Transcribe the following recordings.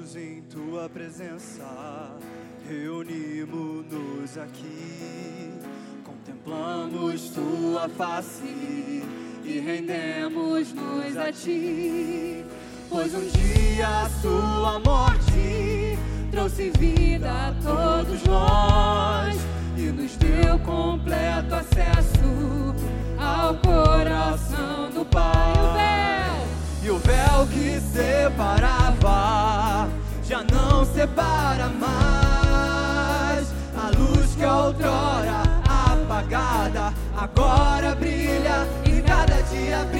juntos em tua presença, reunimos-nos aqui, contemplamos tua face e rendemos-nos a ti. Pois um dia a sua morte trouxe vida a todos nós e nos deu completo acesso ao coração do Pai. O véu, e o véu que separava já não separa mais. A luz que outrora apagada agora brilha e cada dia brilha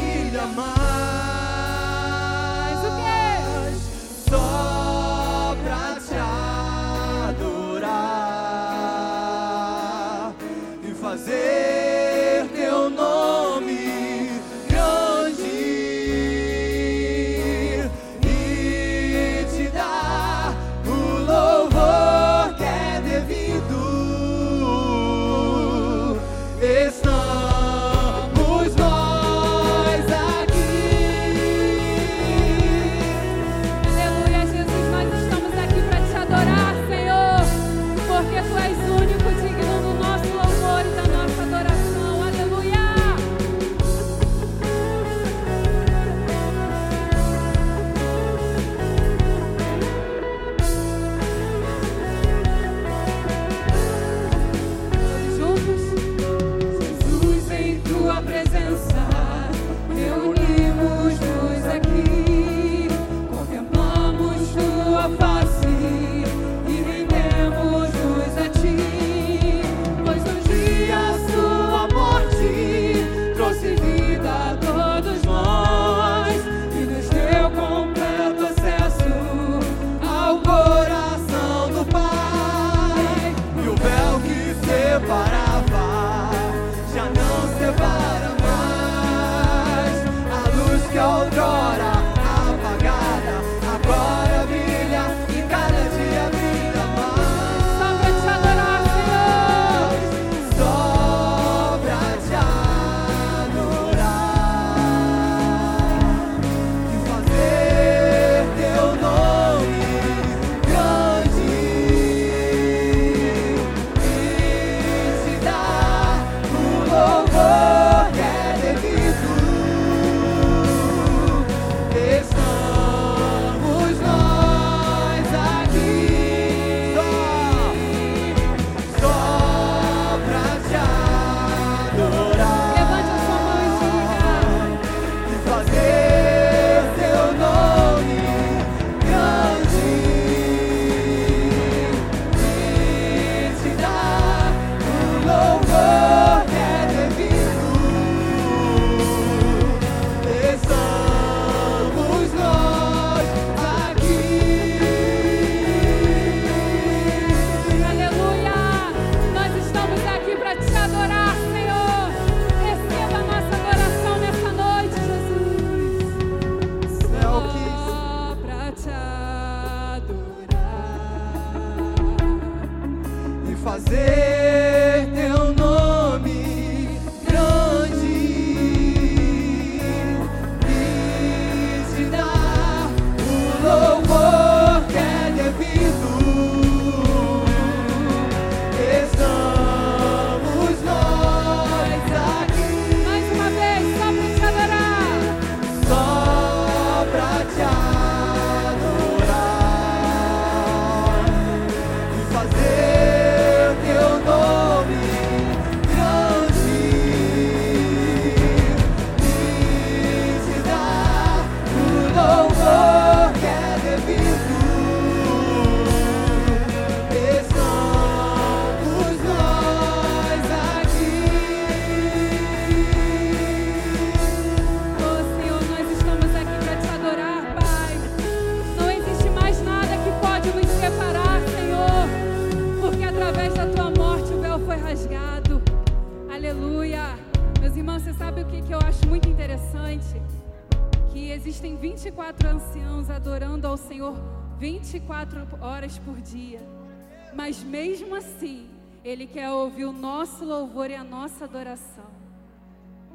adoração.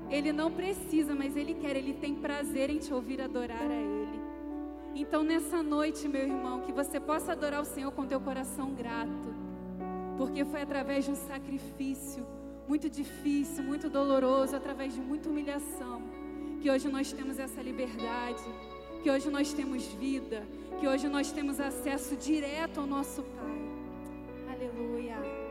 Ele não precisa, mas Ele quer, Ele tem prazer em te ouvir adorar a Ele. Então, nessa noite, meu irmão, que você possa adorar o Senhor com teu coração grato, porque foi através de um sacrifício muito difícil, muito doloroso, através de muita humilhação, que hoje nós temos essa liberdade, que hoje nós temos vida, que hoje nós temos acesso direto ao nosso Pai. Aleluia.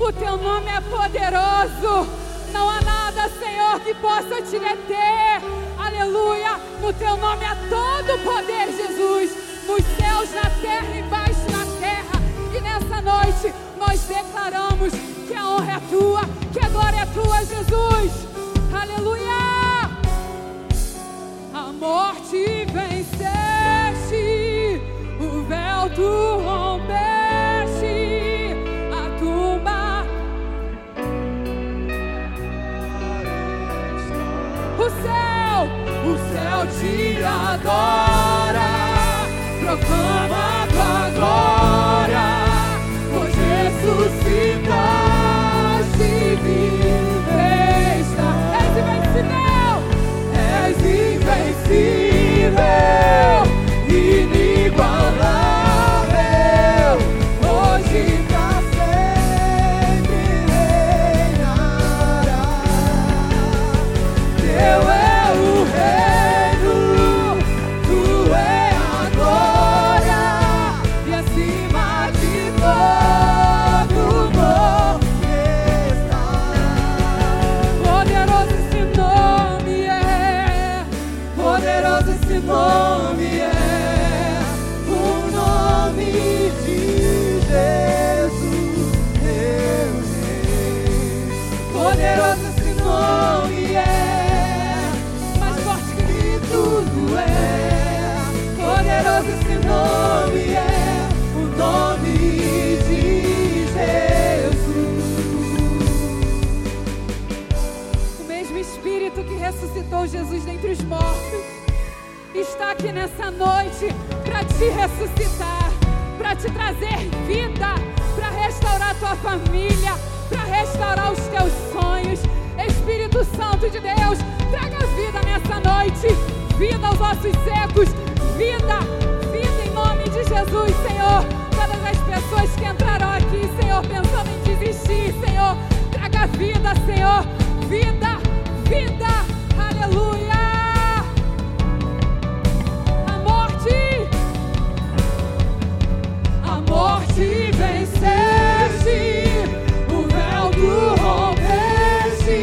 O teu nome é poderoso. Não há nada, Senhor, que possa te deter. Aleluia. No teu nome há todo o poder, Jesus. Nos céus, na terra e embaixo na terra. E nessa noite nós declaramos que a honra é tua, que a glória é tua, Jesus. Aleluia. A morte te adora, ressuscitou Jesus dentre os mortos aqui nessa noite para te ressuscitar, para te trazer vida, para restaurar tua família, para restaurar os teus sonhos. Espírito Santo de Deus, traga vida nessa noite, vida aos nossos secos, vida, vida em nome de Jesus, Senhor. Todas as pessoas que entraram aqui, Senhor, pensando em desistir, Senhor, traga vida, Senhor, vida, vida, aleluia. morte venceste, o véu do rompeste,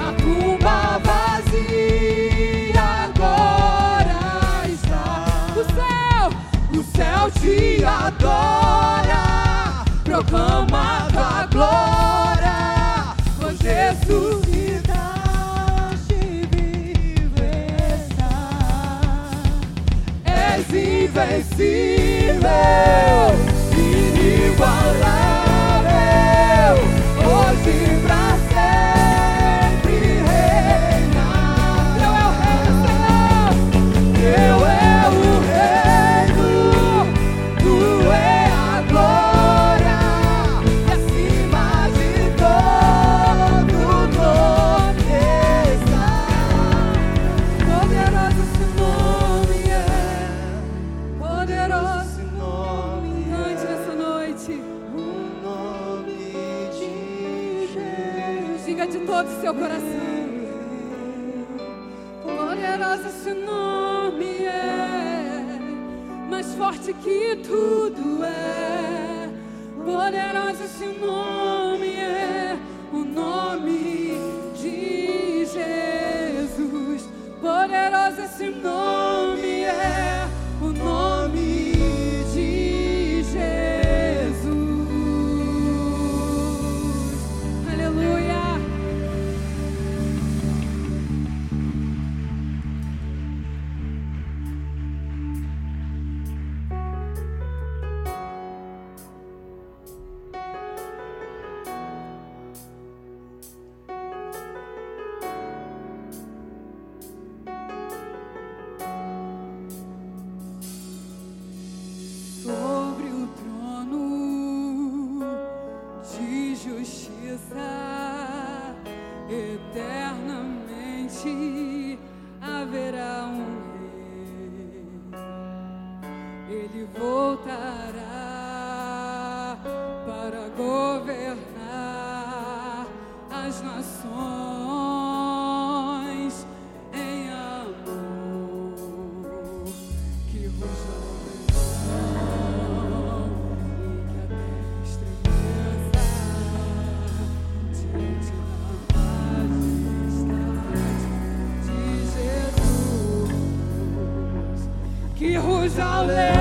a tumba vazia agora está. O céu, o céu te adora, proclama tua glória, pois Jesus. Invencível inigualável, Que ruja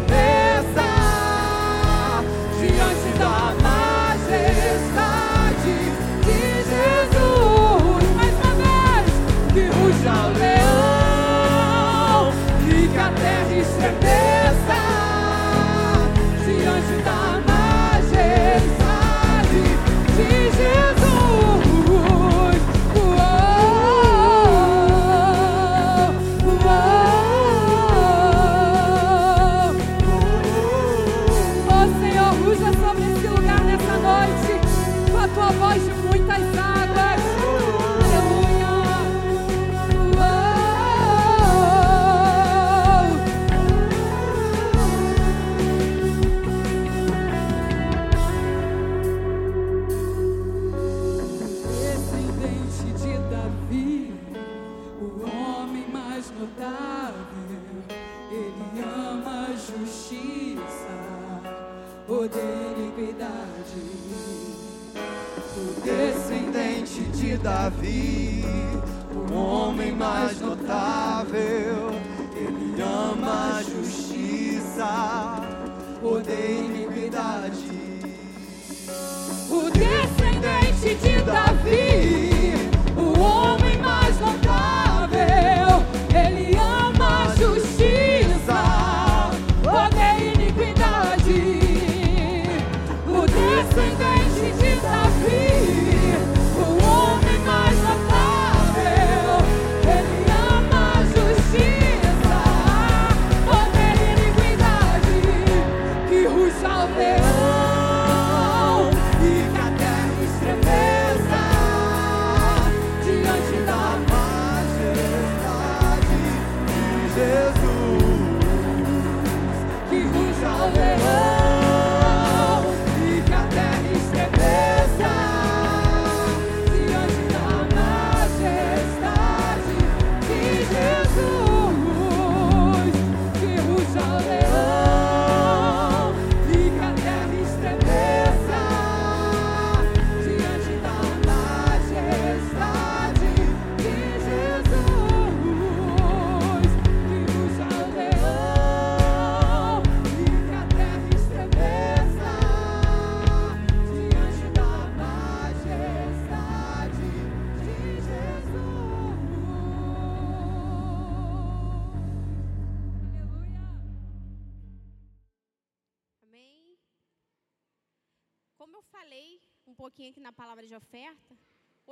terra Que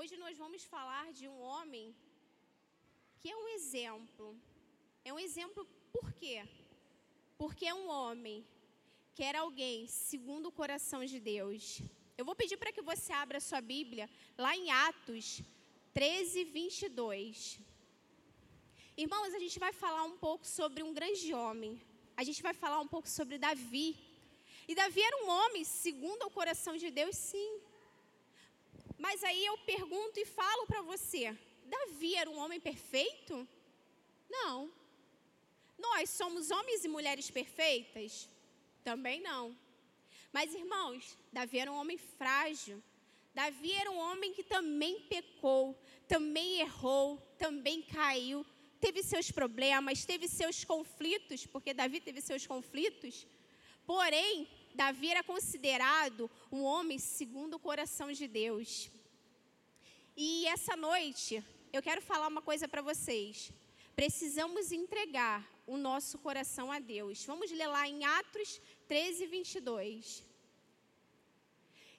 hoje nós vamos falar de um homem que é um exemplo. É um exemplo por quê? Porque é um homem que era alguém segundo o coração de Deus. Eu vou pedir para que você abra sua Bíblia lá em Atos 13, 22. Irmãos, a gente vai falar um pouco sobre um grande homem. A gente vai falar um pouco sobre Davi. E Davi era um homem segundo o coração de Deus, sim. Mas aí eu pergunto e falo para você: Davi era um homem perfeito? Não. Nós somos homens e mulheres perfeitas? Também não. Mas irmãos, Davi era um homem frágil. Davi era um homem que também pecou, também errou, também caiu, teve seus problemas, teve seus conflitos, porque Davi teve seus conflitos. Porém, Davi era considerado um homem segundo o coração de Deus. E essa noite, eu quero falar uma coisa para vocês. Precisamos entregar o nosso coração a Deus. Vamos ler lá em Atos 13, 22.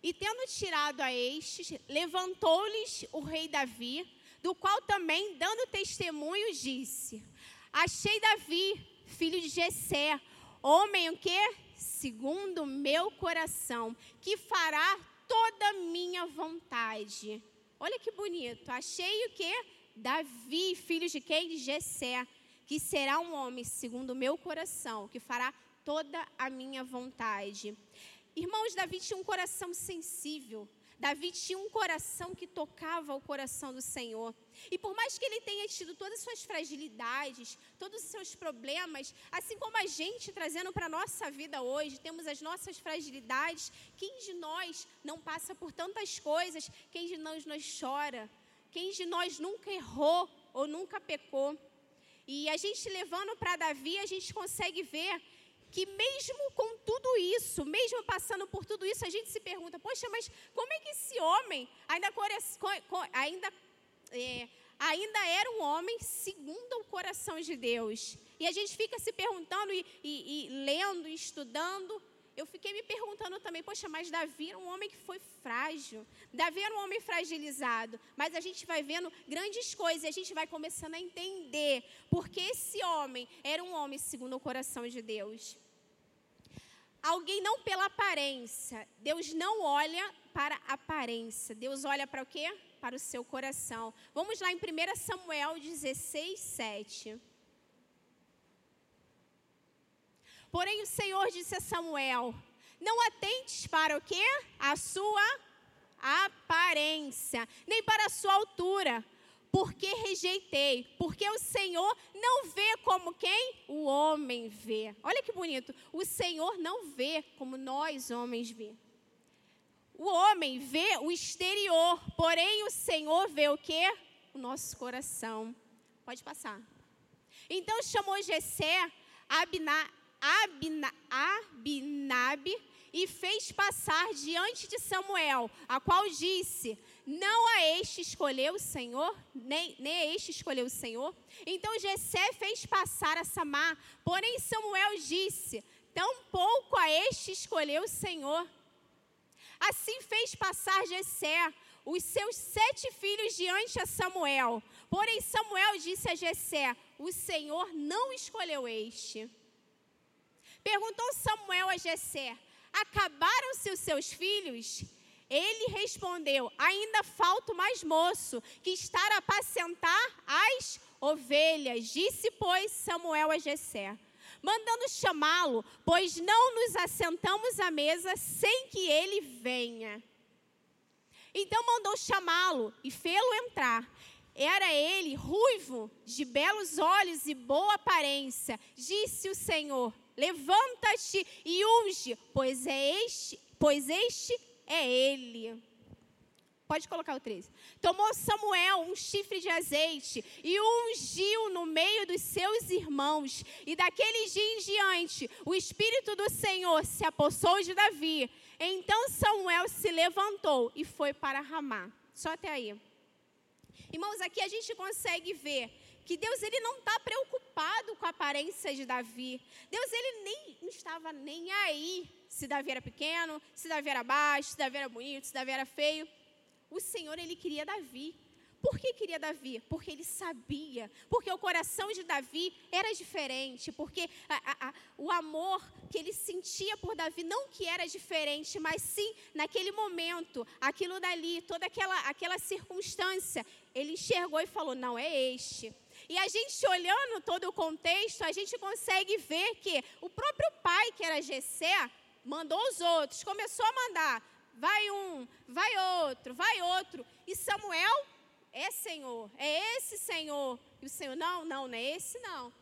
E tendo tirado a estes, levantou-lhes o rei Davi, do qual também, dando testemunho, disse: Achei Davi, filho de Jessé, homem o quê? Segundo meu coração, que fará toda a minha vontade. Olha que bonito. Achei o quê? Davi, filho de quem? De Jessé, que será um homem segundo o meu coração, que fará toda a minha vontade. Irmãos, Davi tinha um coração sensível. Davi tinha um coração que tocava o coração do Senhor. E por mais que ele tenha tido todas as suas fragilidades, todos os seus problemas, assim como a gente trazendo para a nossa vida hoje, temos as nossas fragilidades, quem de nós não passa por tantas coisas? Quem de nós nós chora? Quem de nós nunca errou ou nunca pecou? E a gente levando para Davi, a gente consegue ver que mesmo com tudo isso, mesmo passando por tudo isso, a gente se pergunta, poxa, mas como é que esse homem ainda, ainda, é, ainda era um homem segundo o coração de Deus? E a gente fica se perguntando e, e, e lendo, estudando. Eu fiquei me perguntando também, poxa, mas Davi era um homem que foi frágil. Davi era um homem fragilizado. Mas a gente vai vendo grandes coisas e a gente vai começando a entender porque esse homem era um homem segundo o coração de Deus. Alguém não pela aparência. Deus não olha para a aparência. Deus olha para o quê? Para o seu coração. Vamos lá em 1 Samuel 16, 7. Porém o Senhor disse a Samuel: Não atentes para o quê? A sua aparência, nem para a sua altura, porque rejeitei, porque o Senhor não vê como quem o homem vê. Olha que bonito. O Senhor não vê como nós homens vê. O homem vê o exterior, porém o Senhor vê o que? O nosso coração. Pode passar. Então chamou Jessé, Abna, Abna, Joabe e fez passar diante de Samuel, a qual disse: Não a este escolheu o Senhor, nem, nem a este escolheu o Senhor. Então Jessé fez passar a Samar, porém Samuel disse: Tampouco a este escolheu o Senhor. Assim fez passar Jessé os seus sete filhos diante a Samuel. Porém Samuel disse a Jessé: O Senhor não escolheu este. Perguntou Samuel a Jessé: Acabaram-se os seus filhos? Ele respondeu: Ainda falta mais moço, que está a apacentar as ovelhas. Disse, pois, Samuel a Jessé: Mandando chamá-lo, pois não nos assentamos à mesa sem que ele venha. Então mandou chamá-lo e fê-lo entrar. Era ele ruivo, de belos olhos e boa aparência. Disse o Senhor: Levanta-te e unge, pois é este, pois este é ele. Pode colocar o 13. Tomou Samuel um chifre de azeite e o ungiu no meio dos seus irmãos. E daquele dia em diante, o Espírito do Senhor se apossou de Davi. Então Samuel se levantou e foi para Ramá. Só até aí. Irmãos, aqui a gente consegue ver que Deus ele não está preocupado com a aparência de Davi. Deus ele nem estava nem aí se Davi era pequeno, se Davi era baixo, se Davi era bonito, se Davi era feio. O Senhor ele queria Davi. Por que queria Davi? Porque ele sabia, porque o coração de Davi era diferente, porque a, a, a, o amor que ele sentia por Davi não que era diferente, mas sim naquele momento, aquilo dali, toda aquela, aquela circunstância, ele enxergou e falou: não é este. E a gente olhando todo o contexto, a gente consegue ver que o próprio pai, que era Gessé, mandou os outros, começou a mandar, vai um, vai outro, vai outro. E Samuel é Senhor, é esse Senhor. E o Senhor, não, não, não é esse não.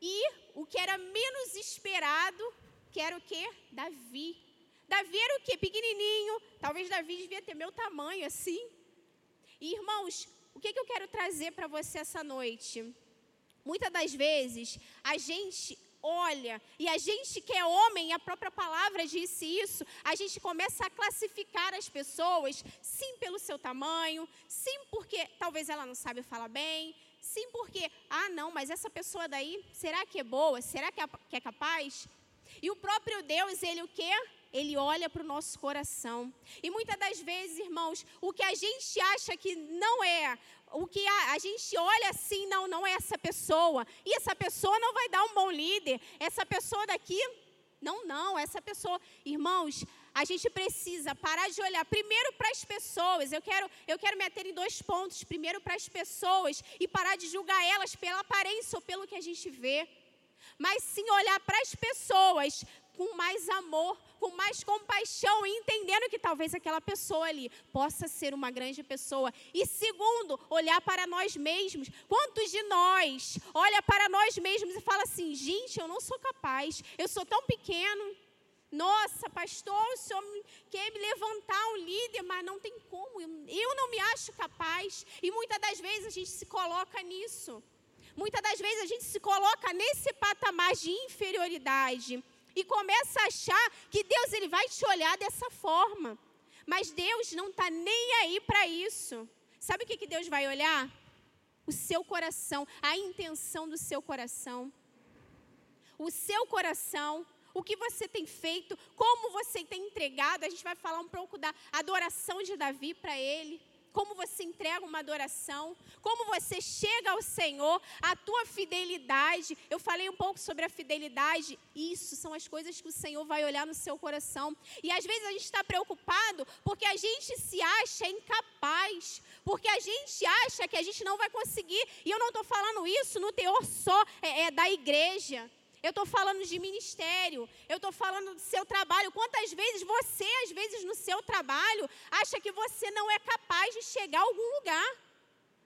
E o que era menos esperado, que era o quê? Davi. Davi era o quê? Pequenininho. Talvez Davi devia ter meu tamanho assim. E, irmãos, o que, que eu quero trazer para você essa noite? Muitas das vezes, a gente olha, e a gente que é homem, a própria palavra disse isso, a gente começa a classificar as pessoas, sim pelo seu tamanho, sim porque talvez ela não sabe falar bem, sim porque, ah não, mas essa pessoa daí, será que é boa? Será que é, que é capaz? E o próprio Deus, ele o quê? Ele olha para o nosso coração. E muitas das vezes, irmãos, o que a gente acha que não é, o que a, a, gente olha assim, não, não é essa pessoa. E essa pessoa não vai dar um bom líder. Essa pessoa daqui, não, não, essa pessoa. Irmãos, a gente precisa parar de olhar primeiro para as pessoas. Eu quero, eu quero me em dois pontos. Primeiro para as pessoas e parar de julgar elas pela aparência ou pelo que a gente vê. Mas sim olhar para as pessoas com mais amor, com mais compaixão, entendendo que talvez aquela pessoa ali possa ser uma grande pessoa. E segundo, olhar para nós mesmos. Quantos de nós olha para nós mesmos e fala assim: gente, eu não sou capaz, eu sou tão pequeno. Nossa, pastor, o senhor quer me levantar um líder, mas não tem como, eu não me acho capaz. E muitas das vezes a gente se coloca nisso. Muitas das vezes a gente se coloca nesse patamar de inferioridade e começa a achar que Deus ele vai te olhar dessa forma. Mas Deus não está nem aí para isso. Sabe o que, que Deus vai olhar? O seu coração, a intenção do seu coração. O seu coração, o que você tem feito, como você tem entregado. A gente vai falar um pouco da adoração de Davi para ele como você entrega uma adoração, como você chega ao Senhor, a tua fidelidade. Eu falei um pouco sobre a fidelidade. Isso são as coisas que o Senhor vai olhar no seu coração. E às vezes a gente está preocupado porque a gente se acha incapaz, porque a gente acha que a gente não vai conseguir. E eu não estou falando isso no teor só é, é, da igreja. Eu estou falando de ministério. Eu estou falando do seu trabalho. Quantas vezes você, às vezes, no seu trabalho, acha que você não é capaz de chegar a algum lugar?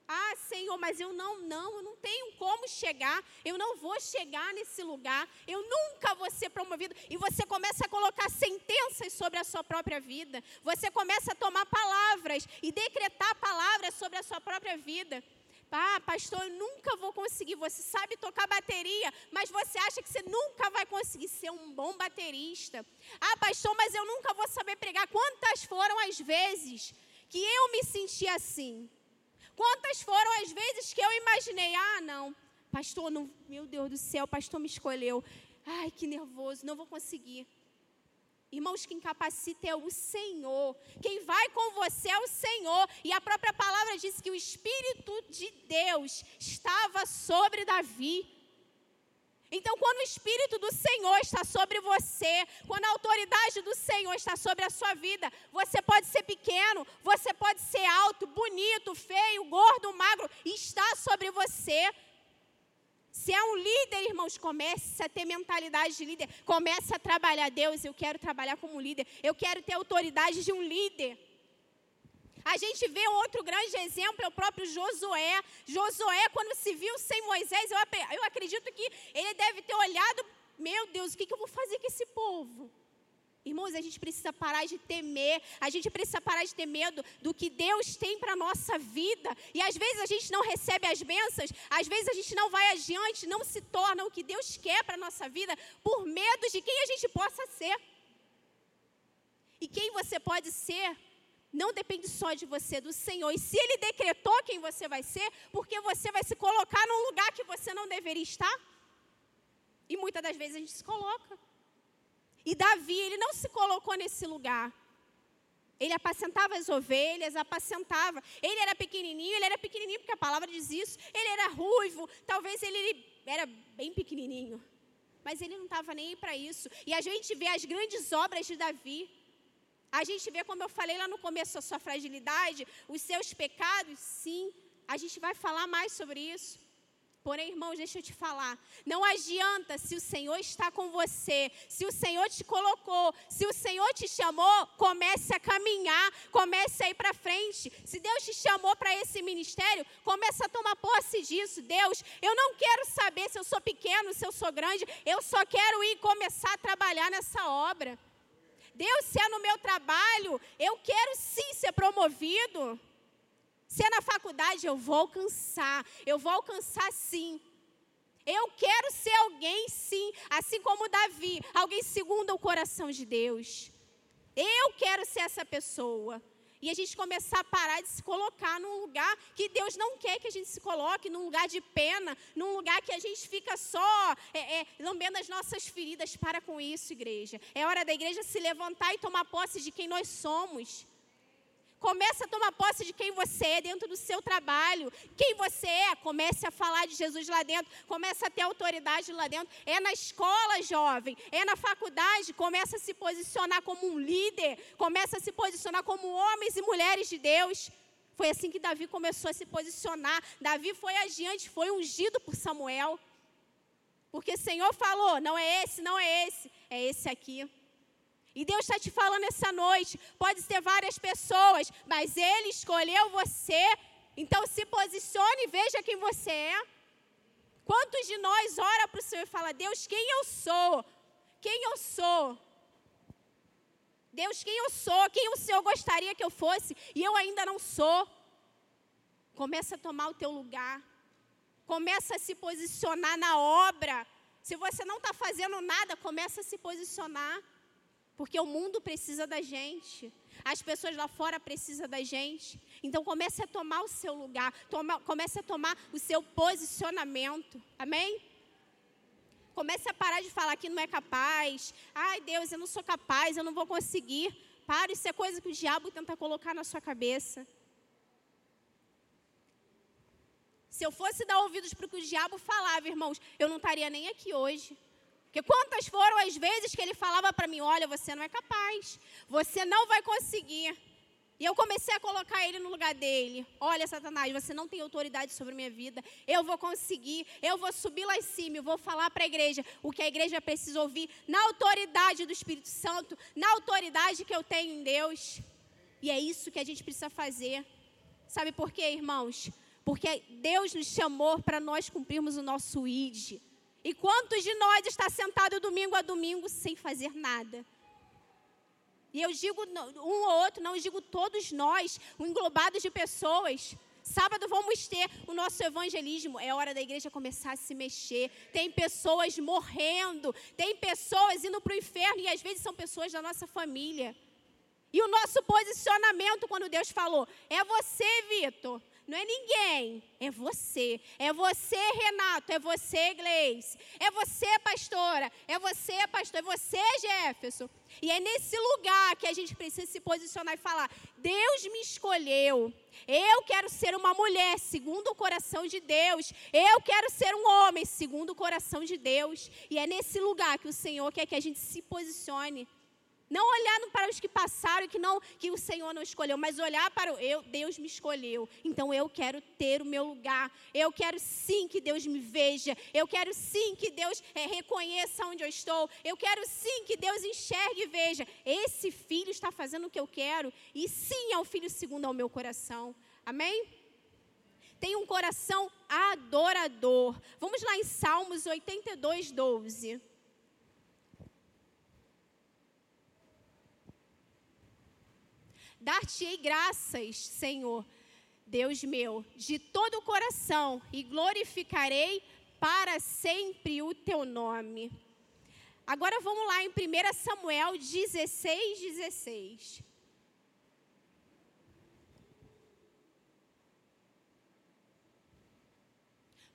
Ah, Senhor, mas eu não, não, eu não tenho como chegar, eu não vou chegar nesse lugar, eu nunca vou ser promovido. E você começa a colocar sentenças sobre a sua própria vida, você começa a tomar palavras e decretar palavras sobre a sua própria vida. Ah, pastor, eu nunca vou conseguir. Você sabe tocar bateria, mas você acha que você nunca vai conseguir ser um bom baterista. Ah, pastor, mas eu nunca vou saber pregar. Quantas foram as vezes que eu me senti assim? Quantas foram as vezes que eu imaginei, ah, não, pastor, não, meu Deus do céu, pastor me escolheu. Ai, que nervoso, não vou conseguir. Irmãos, quem capacita é o Senhor. Quem vai com você é o Senhor. E a própria palavra diz que o Espírito de Deus estava sobre Davi. Então, quando o Espírito do Senhor está sobre você, quando a autoridade do Senhor está sobre a sua vida, você pode ser pequeno, você pode ser alto, bonito, feio, gordo, magro, está sobre você. Se é um líder, irmãos, comece a ter mentalidade de líder. Comece a trabalhar. Deus, eu quero trabalhar como líder. Eu quero ter autoridade de um líder. A gente vê outro grande exemplo, é o próprio Josué. Josué, quando se viu sem Moisés, eu, eu acredito que ele deve ter olhado: meu Deus, o que, que eu vou fazer com esse povo? Irmãos, a gente precisa parar de temer, a gente precisa parar de ter medo do que Deus tem para a nossa vida. E às vezes a gente não recebe as bênçãos, às vezes a gente não vai adiante, não se torna o que Deus quer para a nossa vida, por medo de quem a gente possa ser. E quem você pode ser não depende só de você, do Senhor. E se Ele decretou quem você vai ser, porque você vai se colocar num lugar que você não deveria estar? E muitas das vezes a gente se coloca. E Davi, ele não se colocou nesse lugar. Ele apacentava as ovelhas, apacentava. Ele era pequenininho, ele era pequenininho porque a palavra diz isso. Ele era ruivo, talvez ele era bem pequenininho. Mas ele não estava nem aí para isso. E a gente vê as grandes obras de Davi. A gente vê, como eu falei lá no começo, a sua fragilidade, os seus pecados, sim. A gente vai falar mais sobre isso. Porém, irmãos, deixa eu te falar. Não adianta se o Senhor está com você, se o Senhor te colocou, se o Senhor te chamou, comece a caminhar, comece a ir para frente. Se Deus te chamou para esse ministério, comece a tomar posse disso. Deus, eu não quero saber se eu sou pequeno, se eu sou grande, eu só quero ir começar a trabalhar nessa obra. Deus, se é no meu trabalho, eu quero sim ser promovido. Se é na faculdade, eu vou alcançar. Eu vou alcançar sim. Eu quero ser alguém sim, assim como Davi, alguém segundo o coração de Deus. Eu quero ser essa pessoa. E a gente começar a parar de se colocar num lugar que Deus não quer que a gente se coloque, num lugar de pena, num lugar que a gente fica só é, é, lambendo as nossas feridas. Para com isso, igreja. É hora da igreja se levantar e tomar posse de quem nós somos. Comece a tomar posse de quem você é dentro do seu trabalho. Quem você é, comece a falar de Jesus lá dentro. Comece a ter autoridade lá dentro. É na escola, jovem. É na faculdade. Comece a se posicionar como um líder. Comece a se posicionar como homens e mulheres de Deus. Foi assim que Davi começou a se posicionar. Davi foi adiante, foi ungido por Samuel. Porque o Senhor falou: não é esse, não é esse, é esse aqui. E Deus está te falando essa noite. Pode ser várias pessoas, mas Ele escolheu você. Então se posicione e veja quem você é. Quantos de nós ora para o Senhor e fala, Deus, quem eu sou? Quem eu sou? Deus, quem eu sou? Quem o Senhor gostaria que eu fosse? E eu ainda não sou. Começa a tomar o teu lugar. Começa a se posicionar na obra. Se você não está fazendo nada, começa a se posicionar. Porque o mundo precisa da gente. As pessoas lá fora precisam da gente. Então comece a tomar o seu lugar. Toma, comece a tomar o seu posicionamento. Amém? Comece a parar de falar que não é capaz. Ai, Deus, eu não sou capaz, eu não vou conseguir. Para, isso é coisa que o diabo tenta colocar na sua cabeça. Se eu fosse dar ouvidos para o que o diabo falava, irmãos, eu não estaria nem aqui hoje. Porque quantas foram as vezes que ele falava para mim: olha, você não é capaz, você não vai conseguir. E eu comecei a colocar ele no lugar dele. Olha, Satanás, você não tem autoridade sobre minha vida. Eu vou conseguir, eu vou subir lá em cima, eu vou falar para a igreja o que a igreja precisa ouvir, na autoridade do Espírito Santo, na autoridade que eu tenho em Deus. E é isso que a gente precisa fazer. Sabe por quê, irmãos? Porque Deus nos chamou para nós cumprirmos o nosso ID. E quantos de nós está sentado domingo a domingo sem fazer nada? E eu digo um ou outro, não, eu digo todos nós, um englobado de pessoas, Sábado vamos ter o nosso evangelismo. É hora da igreja começar a se mexer. Tem pessoas morrendo, tem pessoas indo para o inferno e às vezes são pessoas da nossa família. E o nosso posicionamento quando Deus falou: é você, Vitor. Não é ninguém, é você. É você, Renato, é você, Gleice. É você, pastora, é você, pastor, é você, Jefferson. E é nesse lugar que a gente precisa se posicionar e falar: Deus me escolheu. Eu quero ser uma mulher segundo o coração de Deus. Eu quero ser um homem segundo o coração de Deus. E é nesse lugar que o Senhor quer que a gente se posicione. Não olhar para os que passaram e que não que o Senhor não escolheu, mas olhar para o eu, Deus me escolheu. Então eu quero ter o meu lugar. Eu quero sim que Deus me veja. Eu quero sim que Deus é, reconheça onde eu estou. Eu quero sim que Deus enxergue e veja. Esse filho está fazendo o que eu quero e sim é o filho segundo ao meu coração. Amém? Tem um coração adorador. Vamos lá em Salmos 82, 12. Dar-te-ei graças, Senhor, Deus meu, de todo o coração, e glorificarei para sempre o teu nome. Agora vamos lá em 1 Samuel 16, 16.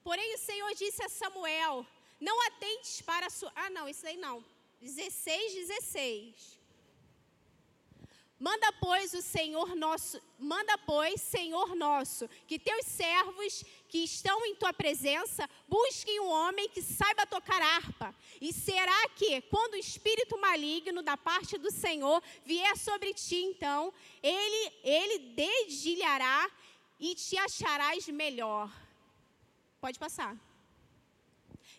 Porém, o Senhor disse a Samuel: Não atentes para a sua. Ah, não, isso aí não. 16, 16. Manda, pois, o Senhor nosso, manda, pois, Senhor nosso, que teus servos que estão em tua presença busquem um homem que saiba tocar harpa. E será que, quando o espírito maligno da parte do Senhor vier sobre ti, então, ele, ele dedilhará e te acharás melhor. Pode passar.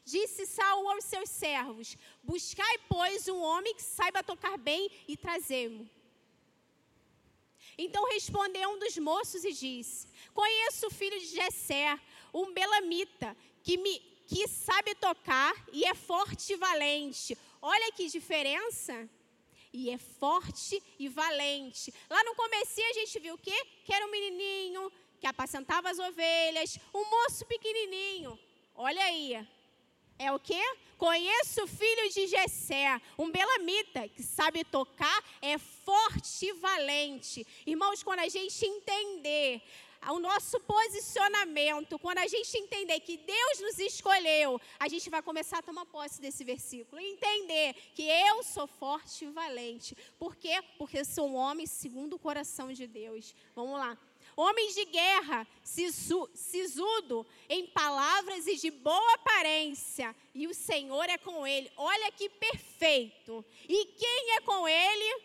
Disse Saul aos seus servos: Buscai, pois, um homem que saiba tocar bem e trazei-mo. Então respondeu um dos moços e disse: Conheço o filho de Jessé, um belamita, que, me, que sabe tocar e é forte e valente. Olha que diferença. E é forte e valente. Lá no começo a gente viu o quê? Que era um menininho que apacentava as ovelhas, um moço pequenininho. Olha aí, é o quê? Conheço o filho de Jessé, um belamita, que sabe tocar, é forte e valente. Irmãos, quando a gente entender o nosso posicionamento, quando a gente entender que Deus nos escolheu, a gente vai começar a tomar posse desse versículo. Entender que eu sou forte e valente. Por quê? Porque eu sou um homem segundo o coração de Deus. Vamos lá. Homens de guerra, sisu, sisudo em palavras e de boa aparência, e o Senhor é com ele. Olha que perfeito. E quem é com ele?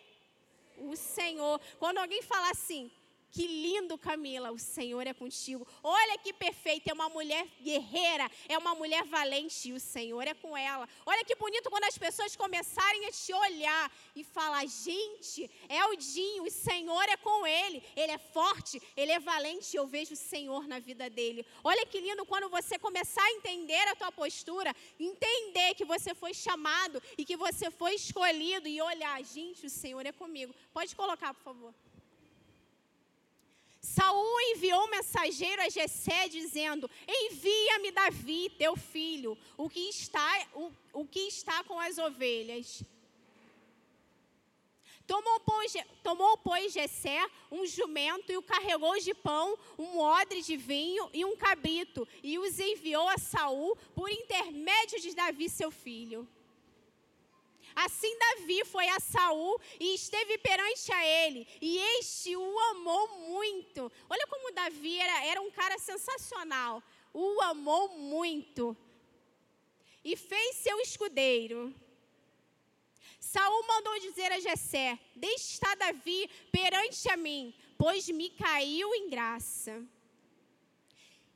O Senhor. Quando alguém fala assim, que lindo, Camila, o Senhor é contigo. Olha que perfeita, é uma mulher guerreira, é uma mulher valente, e o Senhor é com ela. Olha que bonito quando as pessoas começarem a te olhar e falar: gente, é o Dinho, o Senhor é com ele, ele é forte, ele é valente, eu vejo o Senhor na vida dele. Olha que lindo quando você começar a entender a tua postura, entender que você foi chamado e que você foi escolhido, e olhar: gente, o Senhor é comigo. Pode colocar, por favor. Saul enviou um mensageiro a Jessé dizendo: Envia-me Davi, teu filho, o que está o, o que está com as ovelhas. Tomou, pois, tomou, pois, Jessé um jumento e o carregou de pão, um odre de vinho e um cabrito, e os enviou a Saul por intermédio de Davi, seu filho. Assim Davi foi a Saul e esteve perante a ele, e este o amou muito. Olha como Davi era, era um cara sensacional. O amou muito. E fez seu escudeiro. Saul mandou dizer a Jessé: Deixe estar Davi perante a mim, pois me caiu em graça.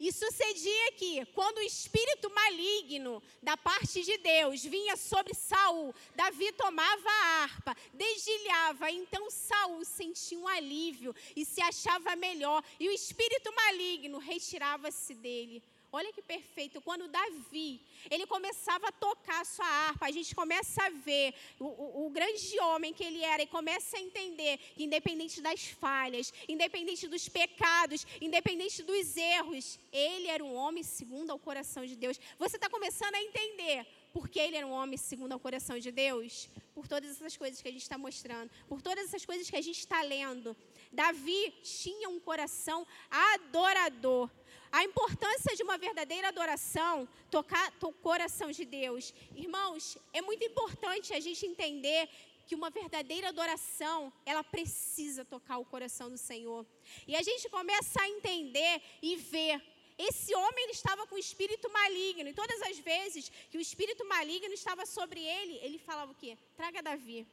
E sucedia que, quando o espírito maligno da parte de Deus vinha sobre Saul, Davi tomava a harpa, dedilhava, então Saul sentia um alívio e se achava melhor, e o espírito maligno retirava-se dele. Olha que perfeito. Quando Davi, ele começava a tocar a sua harpa, a gente começa a ver o, o, o, grande homem que ele era e começa a entender que, independente das falhas, independente dos pecados, independente dos erros, ele era um homem segundo ao coração de Deus. Você está começando a entender porque ele era um homem segundo ao coração de Deus? Por todas essas coisas que a gente está mostrando, por todas essas coisas que a gente está lendo. Davi tinha um coração adorador. A importância de uma verdadeira adoração, tocar o coração de Deus. Irmãos, é muito importante a gente entender que uma verdadeira adoração, ela precisa tocar o coração do Senhor. E a gente começa a entender e ver. Esse homem ele estava com o espírito maligno. E todas as vezes que o espírito maligno estava sobre ele, ele falava o quê? Traga Davi.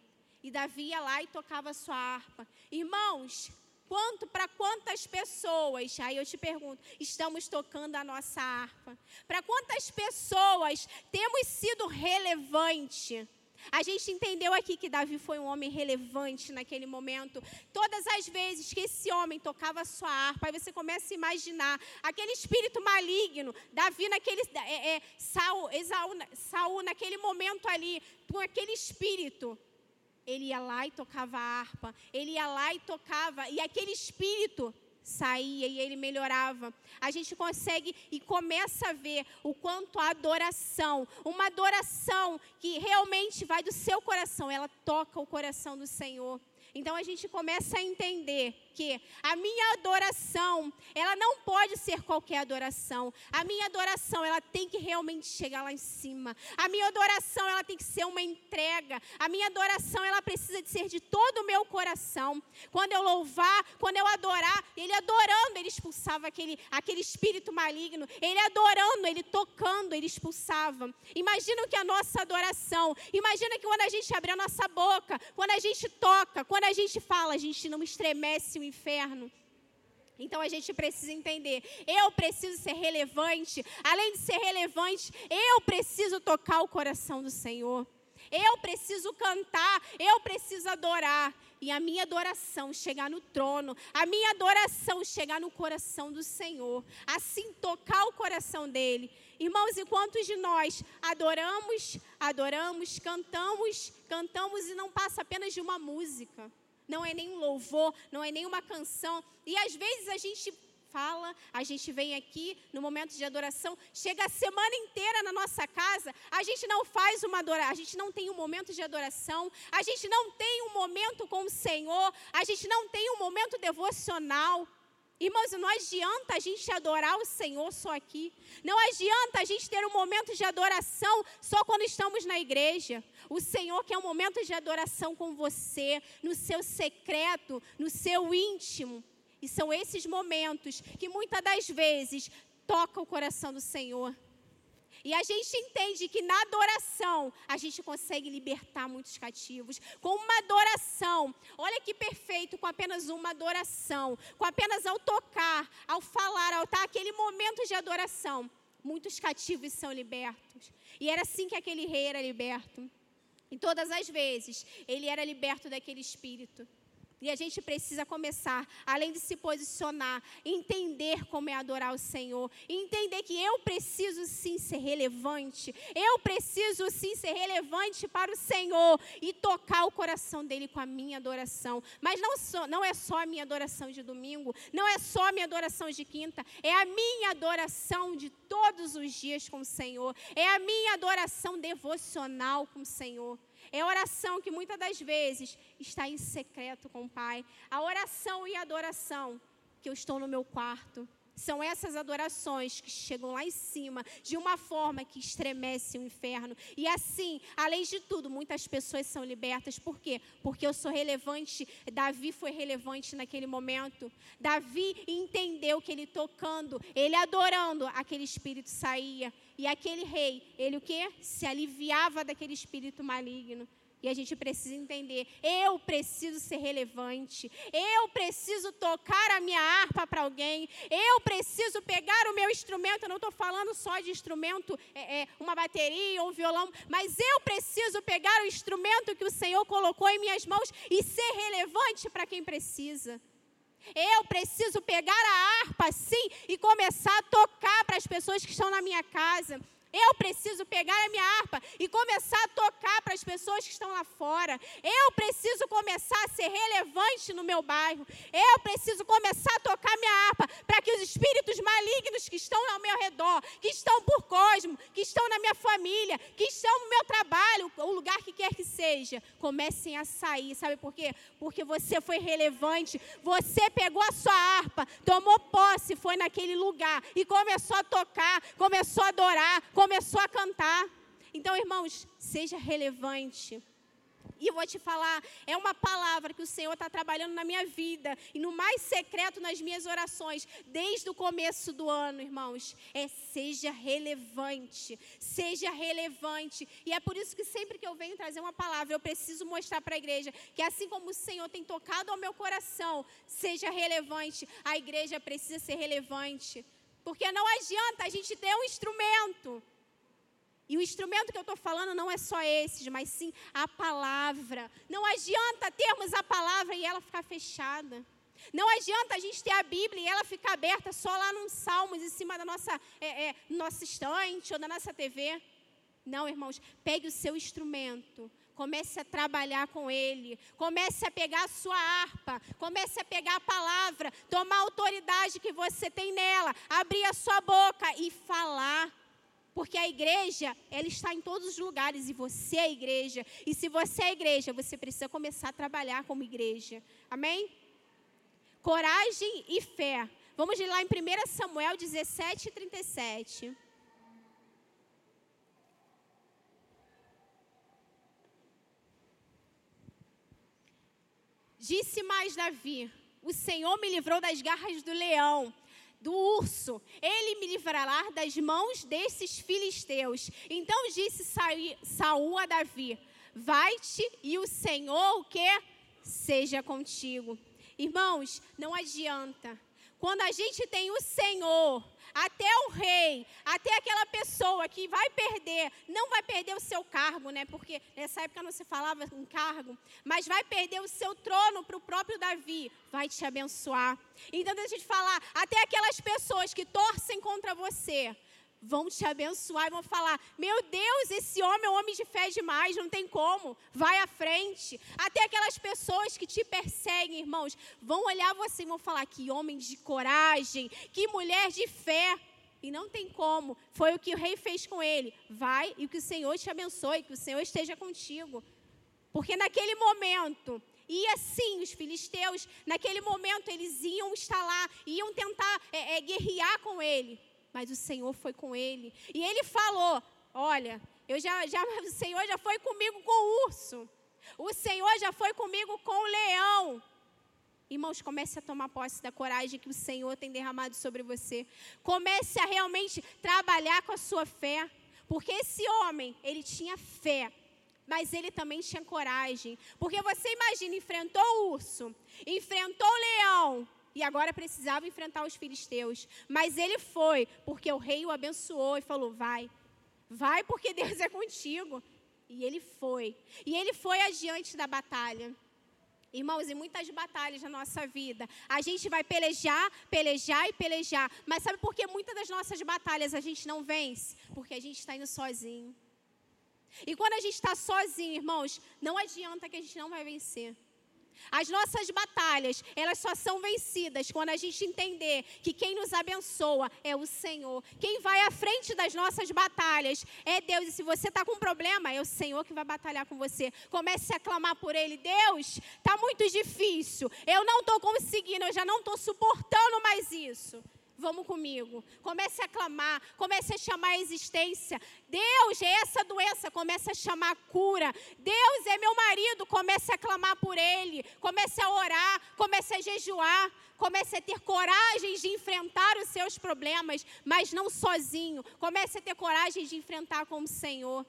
E Davi ia lá e tocava a sua harpa. Irmãos, Quanto para quantas pessoas, aí eu te pergunto, estamos tocando a nossa harpa? Para quantas pessoas temos sido relevante? A gente entendeu aqui que Davi foi um homem relevante naquele momento. Todas as vezes que esse homem tocava a sua harpa, aí você começa a imaginar aquele espírito maligno, Davi naquele. É, é, Saul, Saul, naquele momento ali, com aquele espírito ele ia lá e tocava a harpa, ele ia lá e tocava, e aquele espírito saía e ele melhorava. A gente consegue e começa a ver o quanto a adoração, uma adoração que realmente vai do seu coração, ela toca o coração do Senhor. Então a gente começa a entender que a minha adoração, ela não pode ser qualquer adoração. A minha adoração, ela tem que realmente chegar lá em cima. A minha adoração, ela tem que ser uma entrega. A minha adoração, ela precisa de ser de todo o meu coração. Quando eu louvar, quando eu adorar, ele adorando, ele expulsava aquele, aquele espírito maligno. Ele adorando, ele tocando, ele expulsava. Imagina que é a nossa adoração. Imagina que quando a gente abre a nossa boca, quando a gente toca, quando a gente fala, a gente não estremece o inferno. Então a gente precisa entender. Eu preciso ser relevante. Além de ser relevante, eu preciso tocar o coração do Senhor. Eu preciso cantar, eu preciso adorar. E a minha adoração chegar no trono, a minha adoração chegar no coração do Senhor. Assim tocar o coração dele. Irmãos, e quantos de nós adoramos, adoramos, cantamos, cantamos e não passa apenas de uma música não é nenhum louvor, não é nenhuma canção. E às vezes a gente fala, a gente vem aqui no momento de adoração, chega a semana inteira na nossa casa, a gente não faz uma adoração, a gente não tem um momento de adoração, a gente não tem um momento com o Senhor, a gente não tem um momento devocional. Irmãos, não adianta a gente adorar o Senhor só aqui. Não adianta a gente ter um momento de adoração só quando estamos na igreja. O Senhor quer um momento de adoração com você, no seu secreto, no seu íntimo. E são esses momentos que muitas das vezes tocam o coração do Senhor. E a gente entende que na adoração a gente consegue libertar muitos cativos. Com uma adoração, olha que perfeito, com apenas uma adoração, com apenas ao tocar, ao falar, ao estar aquele momento de adoração, muitos cativos são libertos. E era assim que aquele rei era liberto. E todas as vezes ele era liberto daquele espírito. E a gente precisa começar, além de se posicionar, entender como é adorar o Senhor, entender que eu preciso sim ser relevante, eu preciso sim ser relevante para o Senhor e tocar o coração dele com a minha adoração. Mas não, só, não é só a minha adoração de domingo, não é só a minha adoração de quinta, é a minha adoração de todos os dias com o Senhor, é a minha adoração devocional com o Senhor. É oração que muitas das vezes está em secreto com o Pai. A oração e a adoração que eu estou no meu quarto. São essas adorações que chegam lá em cima de uma forma que estremece o inferno. E assim, além de tudo, muitas pessoas são libertas. Por quê? Porque eu sou relevante. Davi foi relevante naquele momento. Davi entendeu que ele tocando, ele adorando, aquele espírito saía. E aquele rei, ele o quê? Se aliviava daquele espírito maligno. E a gente precisa entender, eu preciso ser relevante, eu preciso tocar a minha harpa para alguém, eu preciso pegar o meu instrumento, eu não estou falando só de instrumento, é, é, uma bateria ou um violão, mas eu preciso pegar o instrumento que o Senhor colocou em minhas mãos e ser relevante para quem precisa. Eu preciso pegar a harpa, sim, e começar a tocar para as pessoas que estão na minha casa. Eu preciso pegar a minha harpa e começar a tocar para as pessoas que estão lá fora. Eu preciso começar a ser relevante no meu bairro. Eu preciso começar a tocar minha harpa para que os espíritos malignos que estão ao meu redor, que estão por cosmo, que estão na minha família, que estão no meu trabalho, o lugar que quer que seja, comecem a sair. Sabe por quê? Porque você foi relevante. Você pegou a sua harpa, tomou posse, foi naquele lugar e começou a tocar, começou a adorar começou a cantar. Então, irmãos, seja relevante. E eu vou te falar, é uma palavra que o Senhor está trabalhando na minha vida e no mais secreto nas minhas orações, desde o começo do ano, irmãos. É seja relevante, seja relevante. E é por isso que sempre que eu venho trazer uma palavra, eu preciso mostrar para a igreja que assim como o Senhor tem tocado ao meu coração, seja relevante. A igreja precisa ser relevante. Porque não adianta a gente ter um instrumento e o instrumento que eu estou falando não é só esses, mas sim a palavra. Não adianta termos a palavra e ela ficar fechada. Não adianta a gente ter a Bíblia e ela ficar aberta só lá nos salmos, em cima da nossa, é, é, nossa estante ou da nossa TV. Não, irmãos, pegue o seu instrumento, comece a trabalhar com ele, comece a pegar a sua harpa, comece a pegar a palavra, tomar a autoridade que você tem nela, abrir a sua boca e falar. Porque a igreja, ela está em todos os lugares e você é a igreja. E se você é a igreja, você precisa começar a trabalhar como igreja. Amém? Coragem e fé. Vamos ler lá em 1 Samuel 17, 37. Disse mais Davi: O Senhor me livrou das garras do leão do urso, ele me livrará das mãos desses filisteus. Então disse Saul a Davi: Vai-te e o Senhor o que? Seja contigo. Irmãos, não adianta. Quando a gente tem o Senhor, até o rei, até aquela pessoa que vai perder, não vai perder o seu cargo, né? Porque nessa época não se falava em cargo, mas vai perder o seu trono para o próprio Davi, vai te abençoar. Então deixa eu te falar, até aquelas pessoas que torcem contra você, vão te abençoar e vão falar: Meu Deus, esse homem é um homem de fé demais, não tem como, vai à frente. Até aquelas pessoas que te perseguem, irmãos, vão olhar você e vão falar: Que homem de coragem, que mulher de fé. E não tem como, foi o que o rei fez com ele. Vai e que o Senhor te abençoe, que o Senhor esteja contigo. Porque naquele momento, e assim, os filisteus, naquele momento, eles iam estar lá, iam tentar é, é, guerrear com ele mas o Senhor foi com ele. E ele falou: Olha, eu já, já, o Senhor já foi comigo com o urso. O Senhor já foi comigo com o leão. Irmãos, comece a tomar posse da coragem que o Senhor tem derramado sobre você. Comece a realmente trabalhar com a sua fé. Porque esse homem, ele tinha fé, mas ele também tinha coragem. Porque você imagina, enfrentou o urso, enfrentou o leão, e agora precisava enfrentar os filisteus. Mas ele foi, porque o rei o abençoou e falou: Vai, vai, porque Deus é contigo. E ele foi. E ele foi adiante da batalha. Irmãos, em muitas batalhas na nossa vida, a gente vai pelejar, pelejar e pelejar. Mas sabe por que muitas das nossas batalhas a gente não vence? Porque a gente está indo sozinho. E quando a gente está sozinho, irmãos, não adianta que a gente não vai vencer. As nossas batalhas, elas só são vencidas quando a gente entender que quem nos abençoa é o Senhor. Quem vai à frente das nossas batalhas é Deus. E se você está com um problema, é o Senhor que vai batalhar com você. Comece a clamar por Ele. Deus, está muito difícil. Eu não estou conseguindo, eu já não estou suportando mais isso. Vamos comigo. Comece a clamar, comece a chamar a existência. Deus, é essa doença, comece a chamar a cura. Deus é meu marido, comece a clamar por ele. Comece a orar, comece a jejuar, comece a ter coragem de enfrentar os seus problemas, mas não sozinho. Comece a ter coragem de enfrentar com o Senhor.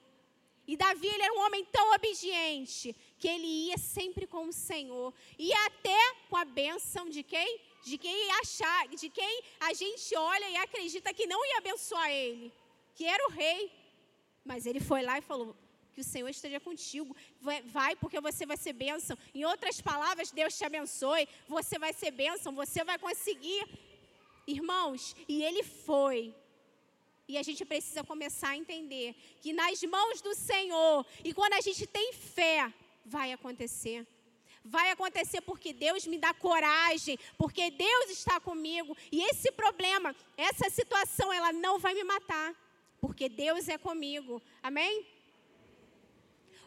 E Davi ele era um homem tão obediente que ele ia sempre com o Senhor. E até com a bênção de quem? De quem achar, de quem a gente olha e acredita que não ia abençoar ele, que era o rei. Mas ele foi lá e falou: que o Senhor esteja contigo. Vai, porque você vai ser bênção. Em outras palavras, Deus te abençoe. Você vai ser bênção, você vai conseguir. Irmãos, e ele foi. E a gente precisa começar a entender que nas mãos do Senhor, e quando a gente tem fé, vai acontecer. Vai acontecer porque Deus me dá coragem, porque Deus está comigo. E esse problema, essa situação, ela não vai me matar, porque Deus é comigo. Amém?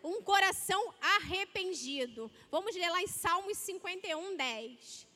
Um coração arrependido. Vamos ler lá em Salmos 51, 10.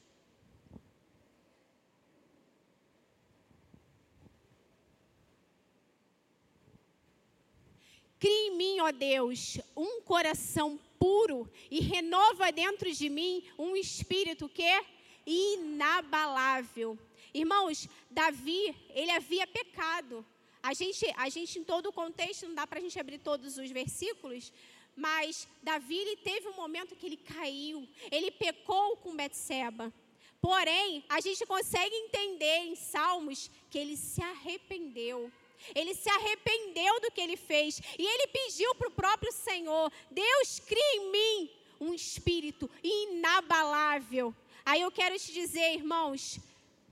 Cria em mim, ó Deus, um coração puro e renova dentro de mim um espírito que é inabalável. Irmãos, Davi, ele havia pecado. A gente, a gente em todo o contexto, não dá para a gente abrir todos os versículos, mas Davi, ele teve um momento que ele caiu, ele pecou com Betseba. Porém, a gente consegue entender em Salmos que ele se arrependeu. Ele se arrependeu do que ele fez e ele pediu para o próprio Senhor: Deus, cria em mim um espírito inabalável. Aí eu quero te dizer, irmãos,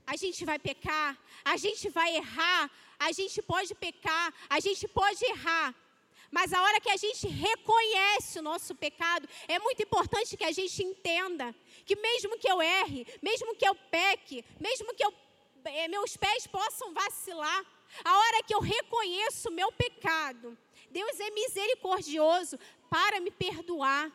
a gente vai pecar, a gente vai errar, a gente pode pecar, a gente pode errar. Mas a hora que a gente reconhece o nosso pecado, é muito importante que a gente entenda que mesmo que eu erre, mesmo que eu peque, mesmo que eu, eh, meus pés possam vacilar, a hora que eu reconheço o meu pecado, Deus é misericordioso para me perdoar.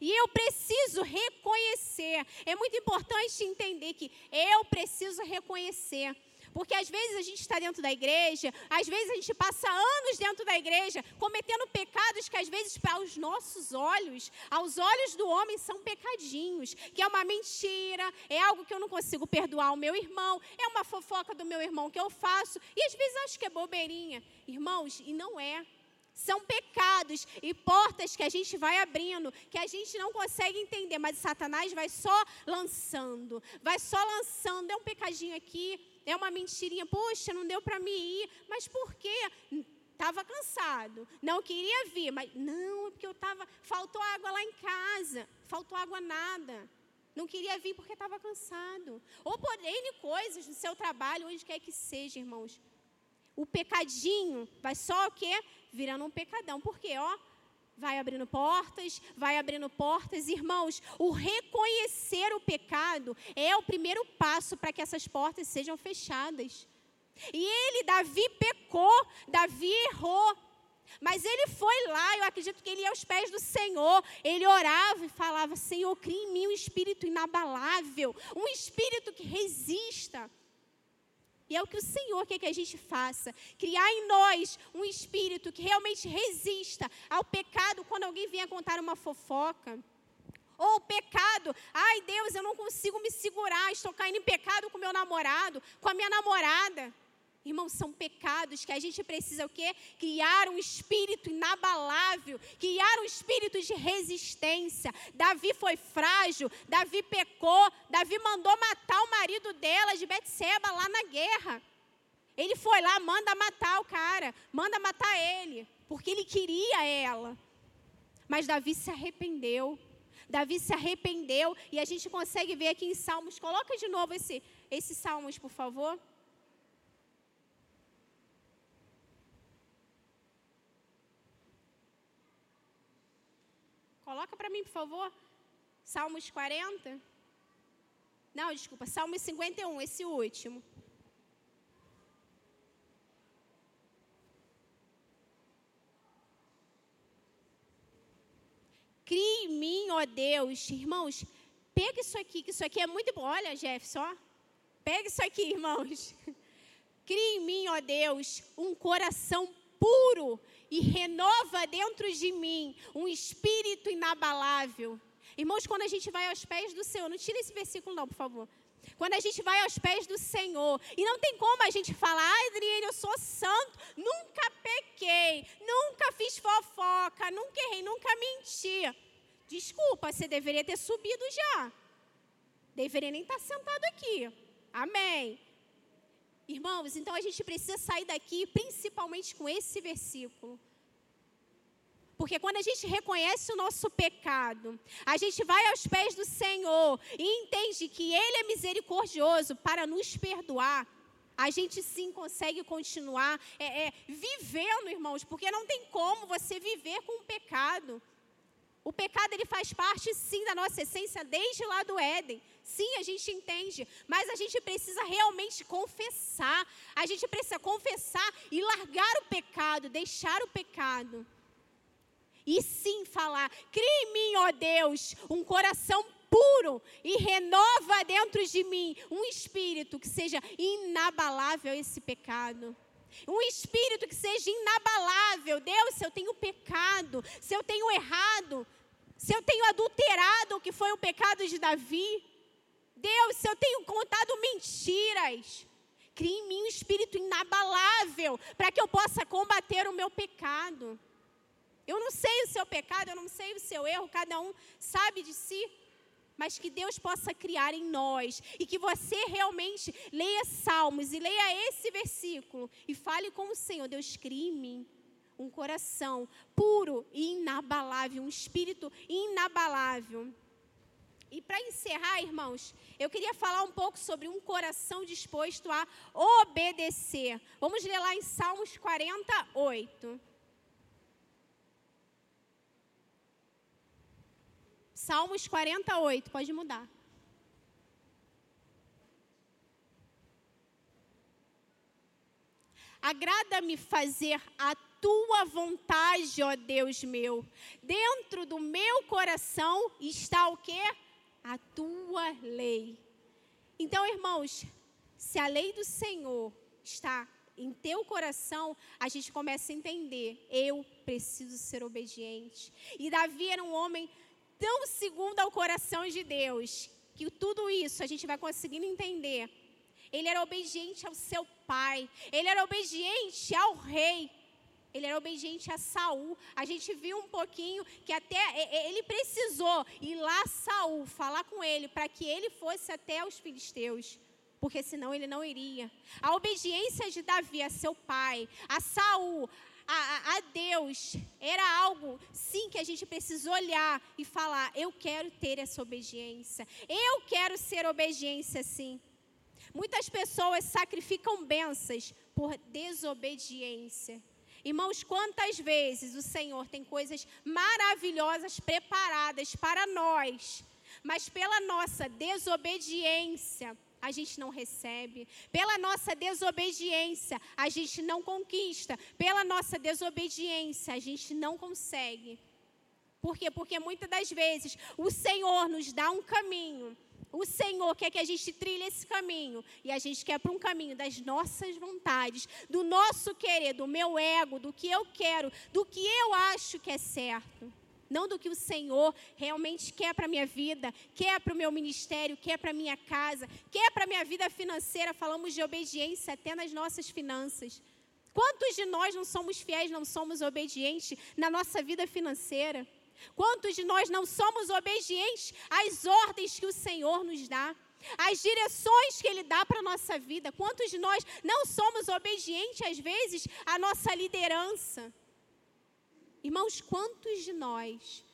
E eu preciso reconhecer. É muito importante entender que eu preciso reconhecer. Porque às vezes a gente está dentro da igreja, às vezes a gente passa anos dentro da igreja cometendo pecados que às vezes aos nossos olhos, aos olhos do homem são pecadinhos, que é uma mentira, é algo que eu não consigo perdoar o meu irmão, é uma fofoca do meu irmão que eu faço, e às vezes acho que é bobeirinha. Irmãos, e não é. São pecados e portas que a gente vai abrindo, que a gente não consegue entender, mas Satanás vai só lançando, vai só lançando. É um pecadinho aqui, é uma mentirinha, poxa, não deu para me ir, mas por quê? Estava cansado, não queria vir, mas não, é porque eu estava, faltou água lá em casa, faltou água nada. Não queria vir porque estava cansado. Ou por N coisas no seu trabalho, onde quer que seja, irmãos. O pecadinho vai só o quê? Virando um pecadão. Por quê? Ó, vai abrindo portas, vai abrindo portas. Irmãos, o reconhecer o pecado é o primeiro passo para que essas portas sejam fechadas. E ele, Davi, pecou, Davi errou. Mas ele foi lá, eu acredito que ele ia aos pés do Senhor. Ele orava e falava: Senhor, cria em mim um espírito inabalável, um espírito que. E é o que o Senhor quer que a gente faça: criar em nós um espírito que realmente resista ao pecado quando alguém vier contar uma fofoca. Ou o pecado, ai Deus, eu não consigo me segurar, estou caindo em pecado com meu namorado, com a minha namorada. Irmãos, são pecados que a gente precisa o quê? Criar um espírito inabalável, criar um espírito de resistência. Davi foi frágil, Davi pecou, Davi mandou matar o marido dela de Betseba lá na guerra. Ele foi lá, manda matar o cara, manda matar ele, porque ele queria ela. Mas Davi se arrependeu. Davi se arrependeu e a gente consegue ver aqui em Salmos. Coloca de novo esse, esse Salmos, por favor. Coloca para mim, por favor. Salmos 40. Não, desculpa, Salmos 51, esse último. Crie em mim, ó Deus, irmãos, pega isso aqui, que isso aqui é muito bom. Olha, Jefferson, ó. Pega isso aqui, irmãos. Crie em mim, ó Deus, um coração puro e renova dentro de mim um espírito inabalável. Irmãos, quando a gente vai aos pés do Senhor, não tira esse versículo não, por favor. Quando a gente vai aos pés do Senhor, e não tem como a gente falar, ah, Adriane, eu sou santo, nunca pequei, nunca fiz fofoca, nunca errei, nunca menti. Desculpa, você deveria ter subido já. Deveria nem estar sentado aqui. Amém. Irmãos, então a gente precisa sair daqui principalmente com esse versículo. Porque quando a gente reconhece o nosso pecado, a gente vai aos pés do Senhor e entende que Ele é misericordioso para nos perdoar. A gente sim consegue continuar é, é, vivendo, irmãos, porque não tem como você viver com o pecado. O pecado ele faz parte sim da nossa essência desde lá do Éden. Sim, a gente entende, mas a gente precisa realmente confessar. A gente precisa confessar e largar o pecado, deixar o pecado. E sim falar: cria em mim, ó Deus, um coração puro e renova dentro de mim um espírito que seja inabalável esse pecado. Um espírito que seja inabalável. Deus, se eu tenho pecado, se eu tenho errado, se eu tenho adulterado o que foi o pecado de Davi, Deus, se eu tenho contado mentiras, crie em mim um espírito inabalável para que eu possa combater o meu pecado. Eu não sei o seu pecado, eu não sei o seu erro, cada um sabe de si mas que Deus possa criar em nós e que você realmente leia Salmos e leia esse versículo e fale com o Senhor, Deus crie em mim um coração puro e inabalável, um espírito inabalável. E para encerrar, irmãos, eu queria falar um pouco sobre um coração disposto a obedecer. Vamos ler lá em Salmos 48. Salmos 48, pode mudar. Agrada-me fazer a tua vontade, ó Deus meu. Dentro do meu coração está o quê? A tua lei. Então, irmãos, se a lei do Senhor está em teu coração, a gente começa a entender, eu preciso ser obediente. E Davi era um homem tão segundo ao coração de Deus, que tudo isso a gente vai conseguindo entender. Ele era obediente ao seu pai, ele era obediente ao rei. Ele era obediente a Saul. A gente viu um pouquinho que até ele precisou ir lá Saul falar com ele para que ele fosse até os filisteus, porque senão ele não iria. A obediência de Davi a seu pai, a Saul, a, a, Deus era algo, sim, que a gente precisa olhar e falar: eu quero ter essa obediência, eu quero ser obediência, sim. Muitas pessoas sacrificam bênçãos por desobediência. Irmãos, quantas vezes o Senhor tem coisas maravilhosas preparadas para nós, mas pela nossa desobediência, a gente não recebe. Pela nossa desobediência, a gente não conquista. Pela nossa desobediência, a gente não consegue. Por quê? Porque muitas das vezes o Senhor nos dá um caminho. O Senhor quer que a gente trilhe esse caminho. E a gente quer para um caminho das nossas vontades, do nosso querer, do meu ego, do que eu quero, do que eu acho que é certo não do que o Senhor realmente quer para a minha vida, quer para o meu ministério, quer para a minha casa, quer para a minha vida financeira. Falamos de obediência até nas nossas finanças. Quantos de nós não somos fiéis, não somos obedientes na nossa vida financeira? Quantos de nós não somos obedientes às ordens que o Senhor nos dá? As direções que Ele dá para a nossa vida. Quantos de nós não somos obedientes, às vezes, à nossa liderança? Irmãos, quantos de nós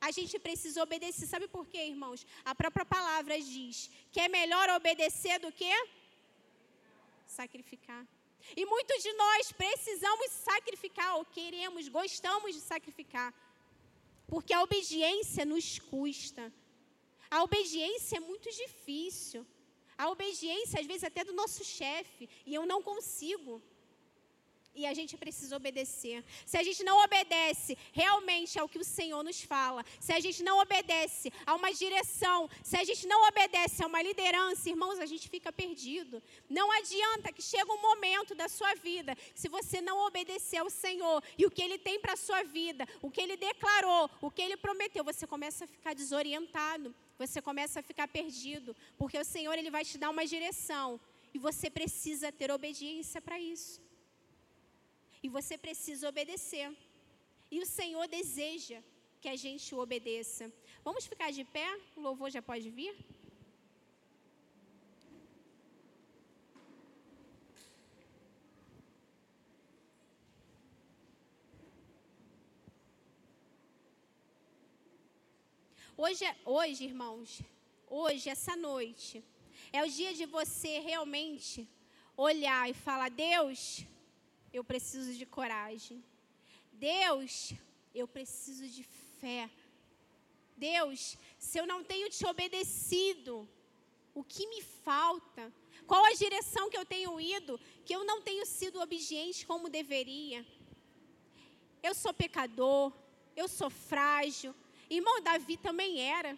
a gente precisa obedecer? Sabe por quê, irmãos? A própria palavra diz que é melhor obedecer do que sacrificar. E muitos de nós precisamos sacrificar, ou queremos, gostamos de sacrificar. Porque a obediência nos custa. A obediência é muito difícil. A obediência, às vezes, até do nosso chefe. E eu não consigo e a gente precisa obedecer. Se a gente não obedece realmente ao que o Senhor nos fala, se a gente não obedece a uma direção, se a gente não obedece a uma liderança, irmãos, a gente fica perdido. Não adianta que chega um momento da sua vida, se você não obedecer ao Senhor e o que Ele tem para a sua vida, o que Ele declarou, o que Ele prometeu, você começa a ficar desorientado, você começa a ficar perdido, porque o Senhor Ele vai te dar uma direção e você precisa ter obediência para isso. E você precisa obedecer. E o Senhor deseja que a gente obedeça. Vamos ficar de pé? O louvor já pode vir? Hoje, é- hoje, irmãos, hoje, essa noite, é o dia de você realmente olhar e falar: Deus, eu preciso de coragem. Deus, eu preciso de fé. Deus, se eu não tenho te obedecido, o que me falta? Qual a direção que eu tenho ido que eu não tenho sido obediente como deveria? Eu sou pecador, eu sou frágil. Irmão, Davi também era.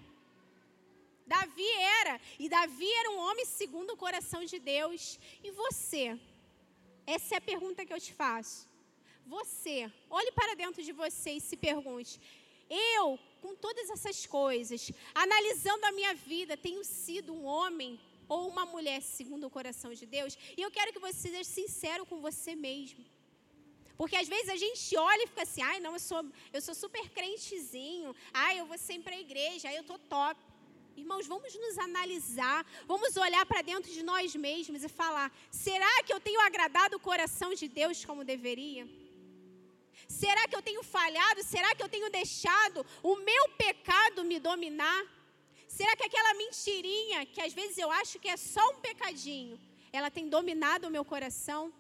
Davi era. E Davi era um homem segundo o coração de Deus. E você? Essa é a pergunta que eu te faço. Você, olhe para dentro de você e se pergunte: eu, com todas essas coisas, analisando a minha vida, tenho sido um homem ou uma mulher segundo o coração de Deus? E eu quero que você seja sincero com você mesmo. Porque às vezes a gente olha e fica assim, ai, não, eu sou, eu sou super crentezinho, ai, eu vou sempre à igreja, ai, eu tô top. Irmãos, vamos nos analisar, vamos olhar para dentro de nós mesmos e falar: será que eu tenho agradado o coração de Deus como deveria? Será que eu tenho falhado? Será que eu tenho deixado o meu pecado me dominar? Será que aquela mentirinha, que às vezes eu acho que é só um pecadinho, ela tem dominado o meu coração?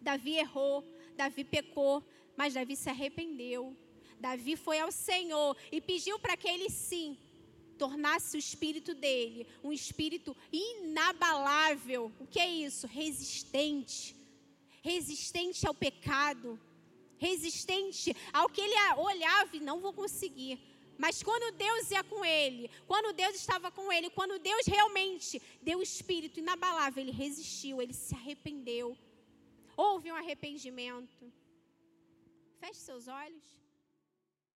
Davi errou, Davi pecou, mas Davi se arrependeu. Davi foi ao Senhor e pediu para que ele sim tornasse o espírito dele um espírito inabalável. O que é isso? Resistente. Resistente ao pecado. Resistente ao que ele olhava e não vou conseguir. Mas quando Deus ia com ele, quando Deus estava com ele, quando Deus realmente deu o espírito inabalável, ele resistiu, ele se arrependeu. Houve um arrependimento. Feche seus olhos.